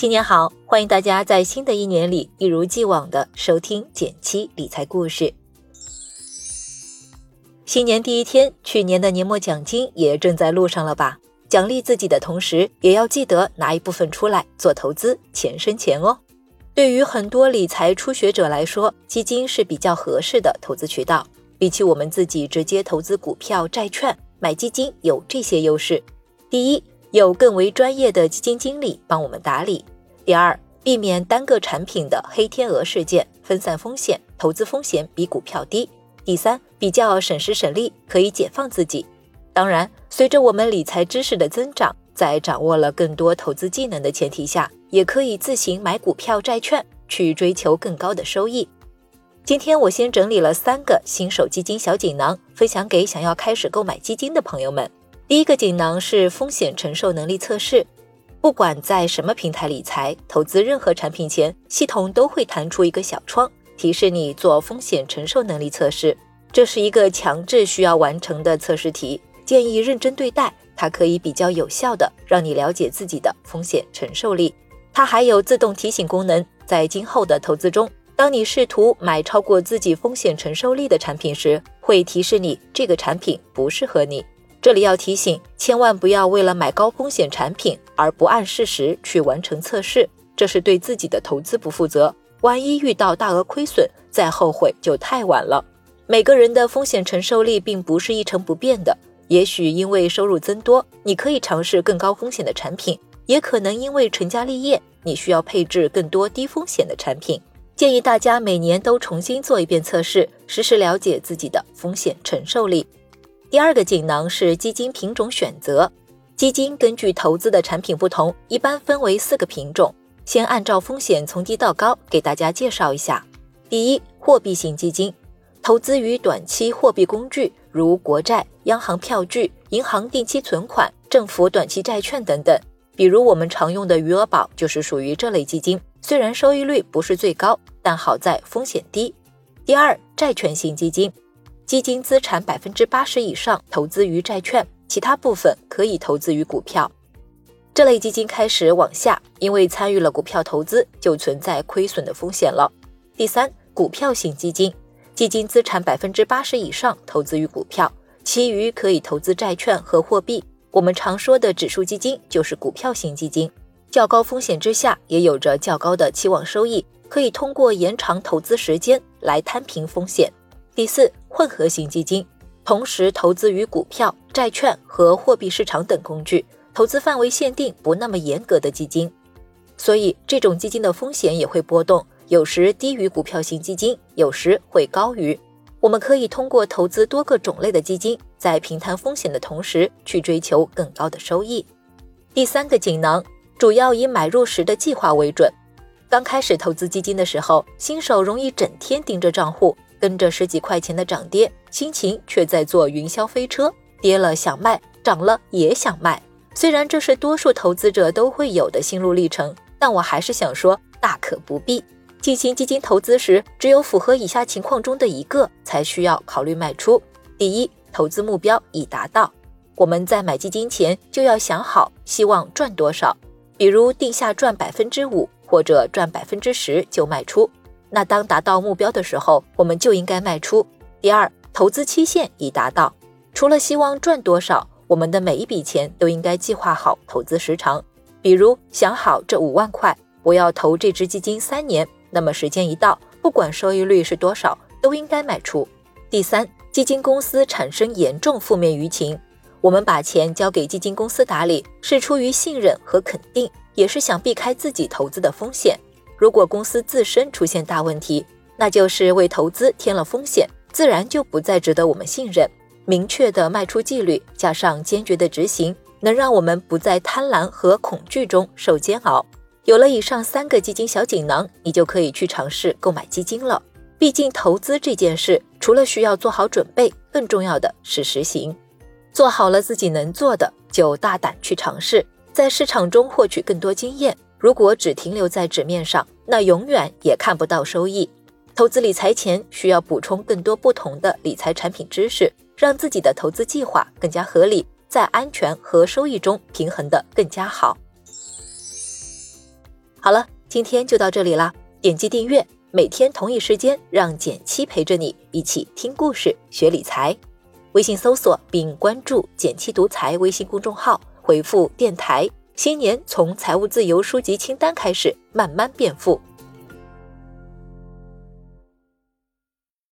新年好，欢迎大家在新的一年里一如既往的收听减七理财故事。新年第一天，去年的年末奖金也正在路上了吧？奖励自己的同时，也要记得拿一部分出来做投资，钱生钱哦。对于很多理财初学者来说，基金是比较合适的投资渠道。比起我们自己直接投资股票、债券，买基金有这些优势：第一，有更为专业的基金经理帮我们打理；第二，避免单个产品的黑天鹅事件，分散风险，投资风险比股票低；第三，比较省时省力，可以解放自己。当然，随着我们理财知识的增长，在掌握了更多投资技能的前提下，也可以自行买股票、债券，去追求更高的收益。今天我先整理了三个新手基金小锦囊，分享给想要开始购买基金的朋友们。第一个锦囊是风险承受能力测试。不管在什么平台理财、投资任何产品前，系统都会弹出一个小窗，提示你做风险承受能力测试。这是一个强制需要完成的测试题，建议认真对待。它可以比较有效的让你了解自己的风险承受力。它还有自动提醒功能，在今后的投资中。当你试图买超过自己风险承受力的产品时，会提示你这个产品不适合你。这里要提醒，千万不要为了买高风险产品而不按事实去完成测试，这是对自己的投资不负责。万一遇到大额亏损，再后悔就太晚了。每个人的风险承受力并不是一成不变的，也许因为收入增多，你可以尝试更高风险的产品；也可能因为成家立业，你需要配置更多低风险的产品。建议大家每年都重新做一遍测试，实时了解自己的风险承受力。第二个锦囊是基金品种选择。基金根据投资的产品不同，一般分为四个品种。先按照风险从低到高给大家介绍一下。第一，货币型基金，投资于短期货币工具，如国债、央行票据、银行定期存款、政府短期债券等等。比如我们常用的余额宝就是属于这类基金，虽然收益率不是最高。但好在风险低。第二，债券型基金，基金资产百分之八十以上投资于债券，其他部分可以投资于股票。这类基金开始往下，因为参与了股票投资，就存在亏损的风险了。第三，股票型基金，基金资产百分之八十以上投资于股票，其余可以投资债券和货币。我们常说的指数基金就是股票型基金，较高风险之下，也有着较高的期望收益。可以通过延长投资时间来摊平风险。第四，混合型基金，同时投资于股票、债券和货币市场等工具，投资范围限定不那么严格的基金，所以这种基金的风险也会波动，有时低于股票型基金，有时会高于。我们可以通过投资多个种类的基金，在平摊风险的同时，去追求更高的收益。第三个锦囊，主要以买入时的计划为准。刚开始投资基金的时候，新手容易整天盯着账户，跟着十几块钱的涨跌，心情却在坐云霄飞车，跌了想卖，涨了也想卖。虽然这是多数投资者都会有的心路历程，但我还是想说，大可不必。进行基金投资时，只有符合以下情况中的一个才需要考虑卖出：第一，投资目标已达到，我们在买基金前就要想好希望赚多少，比如定下赚百分之五。或者赚百分之十就卖出，那当达到目标的时候，我们就应该卖出。第二，投资期限已达到，除了希望赚多少，我们的每一笔钱都应该计划好投资时长，比如想好这五万块我要投这只基金三年，那么时间一到，不管收益率是多少，都应该卖出。第三，基金公司产生严重负面舆情，我们把钱交给基金公司打理，是出于信任和肯定。也是想避开自己投资的风险。如果公司自身出现大问题，那就是为投资添了风险，自然就不再值得我们信任。明确的卖出纪律，加上坚决的执行，能让我们不在贪婪和恐惧中受煎熬。有了以上三个基金小锦囊，你就可以去尝试购买基金了。毕竟投资这件事，除了需要做好准备，更重要的是实行。做好了自己能做的，就大胆去尝试。在市场中获取更多经验。如果只停留在纸面上，那永远也看不到收益。投资理财前，需要补充更多不同的理财产品知识，让自己的投资计划更加合理，在安全和收益中平衡的更加好。好了，今天就到这里啦，点击订阅，每天同一时间，让简七陪着你一起听故事、学理财。微信搜索并关注“简七独裁微信公众号，回复“电台”。新年从财务自由书籍清单开始慢慢变富。